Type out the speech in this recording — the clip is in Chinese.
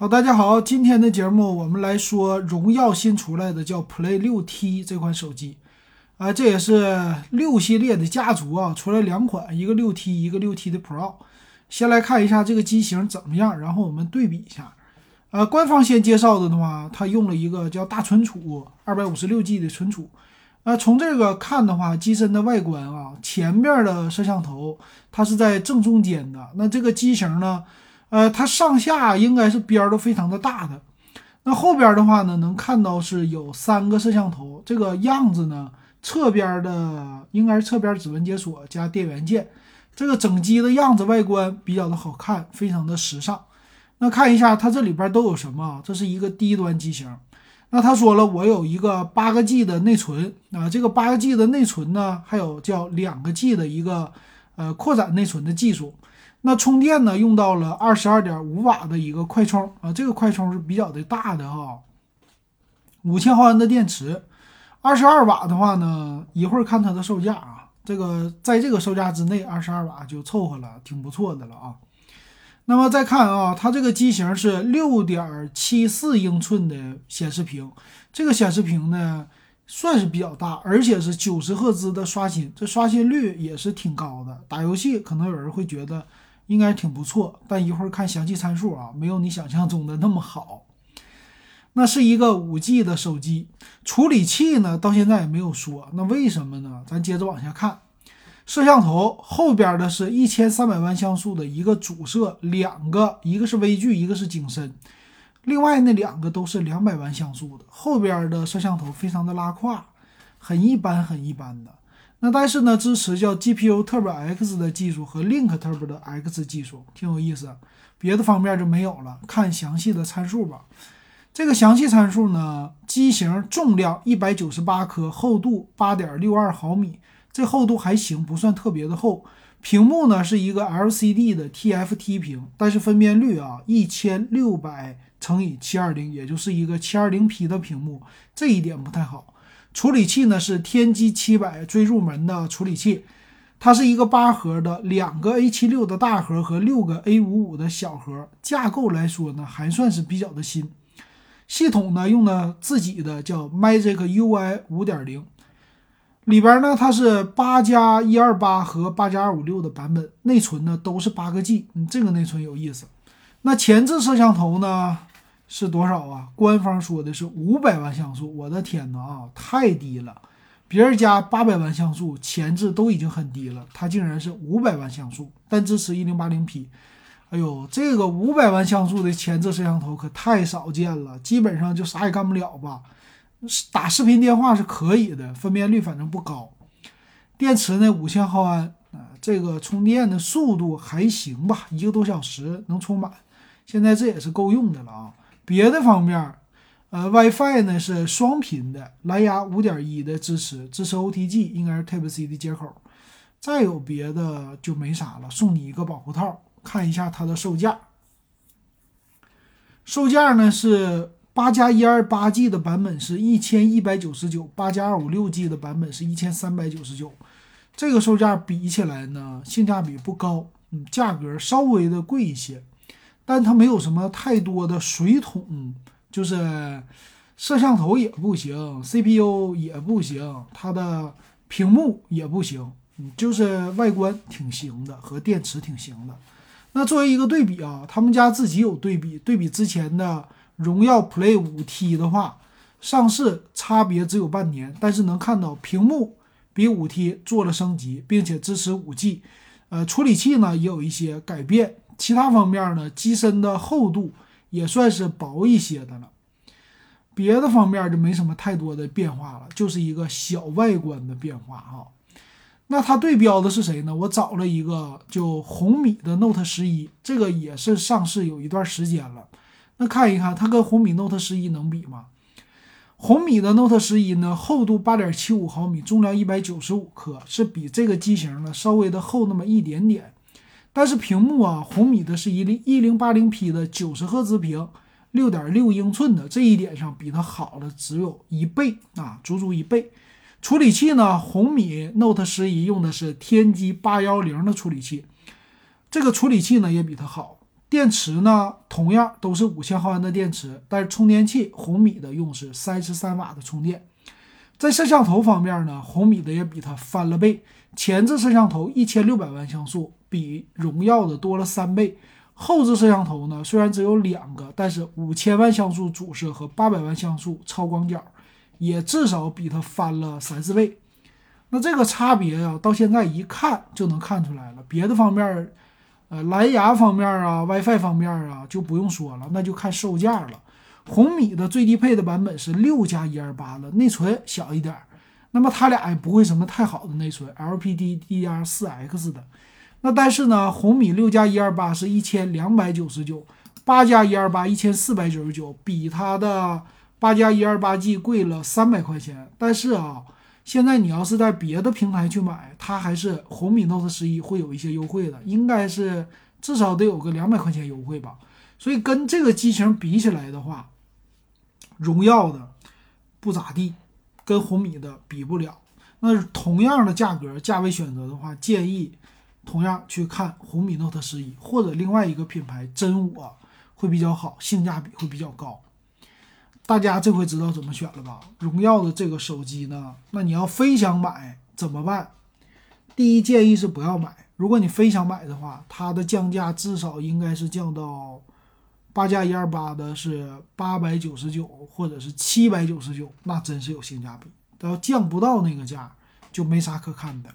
好，大家好，今天的节目我们来说荣耀新出来的叫 Play 六 T 这款手机，啊，这也是六系列的家族啊，出来两款，一个六 T，一个六 T 的 Pro。先来看一下这个机型怎么样，然后我们对比一下。呃，官方先介绍的的话，它用了一个叫大存储，二百五十六 G 的存储。呃，从这个看的话，机身的外观啊，前面的摄像头它是在正中间的，那这个机型呢？呃，它上下应该是边儿都非常的大的。那后边的话呢，能看到是有三个摄像头，这个样子呢，侧边的应该是侧边指纹解锁加电源键。这个整机的样子外观比较的好看，非常的时尚。那看一下它这里边都有什么？这是一个低端机型。那他说了，我有一个八个 G 的内存啊，这个八个 G 的内存呢，还有叫两个 G 的一个呃扩展内存的技术。那充电呢，用到了二十二点五瓦的一个快充啊，这个快充是比较的大的哈，五千毫安的电池，二十二瓦的话呢，一会儿看它的售价啊，这个在这个售价之内，二十二瓦就凑合了，挺不错的了啊。那么再看啊，它这个机型是六点七四英寸的显示屏，这个显示屏呢算是比较大，而且是九十赫兹的刷新，这刷新率也是挺高的。打游戏可能有人会觉得。应该挺不错，但一会儿看详细参数啊，没有你想象中的那么好。那是一个五 G 的手机，处理器呢到现在也没有说，那为什么呢？咱接着往下看，摄像头后边的是一千三百万像素的一个主摄，两个，一个是微距，一个是景深，另外那两个都是两百万像素的，后边的摄像头非常的拉胯，很一般，很一般的。那但是呢，支持叫 GPU Turbo X 的技术和 Link Turbo 的 X 技术，挺有意思。别的方面就没有了，看详细的参数吧。这个详细参数呢，机型重量一百九十八克，厚度八点六二毫米，这厚度还行，不算特别的厚。屏幕呢是一个 LCD 的 TFT 屏，但是分辨率啊一千六百乘以七二零，也就是一个七二零 P 的屏幕，这一点不太好。处理器呢是天玑七百最入门的处理器，它是一个八核的，两个 A 七六的大核和六个 A 五五的小核，架构来说呢还算是比较的新。系统呢用的自己的叫 Magic UI 五点零，里边呢它是八加一二八和八加二五六的版本，内存呢都是八个 G，嗯，这个内存有意思。那前置摄像头呢？是多少啊？官方说的是五百万像素，我的天哪啊，太低了！别人家八百万像素前置都已经很低了，它竟然是五百万像素，但支持一零八零 P。哎呦，这个五百万像素的前置摄像头可太少见了，基本上就啥也干不了吧？打视频电话是可以的，分辨率反正不高。电池呢，五千毫安啊，这个充电的速度还行吧，一个多小时能充满，现在这也是够用的了啊。别的方面，呃，WiFi 呢是双频的，蓝牙五点一的支持，支持 OTG，应该是 Type C 的接口。再有别的就没啥了，送你一个保护套。看一下它的售价，售价呢是八加一二八 G 的版本是一千一百九十九，八加二五六 G 的版本是一千三百九十九。这个售价比起来呢，性价比不高，嗯，价格稍微的贵一些。但它没有什么太多的水桶，就是摄像头也不行，CPU 也不行，它的屏幕也不行，就是外观挺行的，和电池挺行的。那作为一个对比啊，他们家自己有对比，对比之前的荣耀 Play 五 T 的话，上市差别只有半年，但是能看到屏幕比五 T 做了升级，并且支持五 G，呃，处理器呢也有一些改变。其他方面呢，机身的厚度也算是薄一些的了，别的方面就没什么太多的变化了，就是一个小外观的变化哈。那它对标的是谁呢？我找了一个就红米的 Note 十一，这个也是上市有一段时间了。那看一看它跟红米 Note 十一能比吗？红米的 Note 十一呢，厚度八点七五毫米，重量一百九十五克，是比这个机型呢稍微的厚那么一点点。但是屏幕啊，红米的是一零一零八零 P 的九十赫兹屏，六点六英寸的，这一点上比它好了只有一倍啊，足足一倍。处理器呢，红米 Note 十一用的是天玑八幺零的处理器，这个处理器呢也比它好，电池呢，同样都是五千毫安的电池，但是充电器红米的用是三十三瓦的充电。在摄像头方面呢，红米的也比它翻了倍，前置摄像头一千六百万像素，比荣耀的多了三倍。后置摄像头呢，虽然只有两个，但是五千万像素主摄和八百万像素超广角，也至少比它翻了三四倍。那这个差别呀，到现在一看就能看出来了。别的方面，呃，蓝牙方面啊，WiFi 方面啊，就不用说了，那就看售价了。红米的最低配的版本是六加一二八的，内存小一点儿。那么它俩也不会什么太好的内存，LPDDR4X 的。那但是呢，红米六加一二八是一千两百九十九，八加一二八一千四百九十九，比它的八加一二八 G 贵了三百块钱。但是啊，现在你要是在别的平台去买，它还是红米 Note 十一会有一些优惠的，应该是至少得有个两百块钱优惠吧。所以跟这个机型比起来的话，荣耀的不咋地，跟红米的比不了。那同样的价格、价位选择的话，建议同样去看红米 Note 十一或者另外一个品牌真我会比较好，性价比会比较高。大家这回知道怎么选了吧？荣耀的这个手机呢，那你要非想买怎么办？第一建议是不要买。如果你非想买的话，它的降价至少应该是降到。八加一二八的是八百九十九，或者是七百九十九，那真是有性价比。要降不到那个价，就没啥可看的。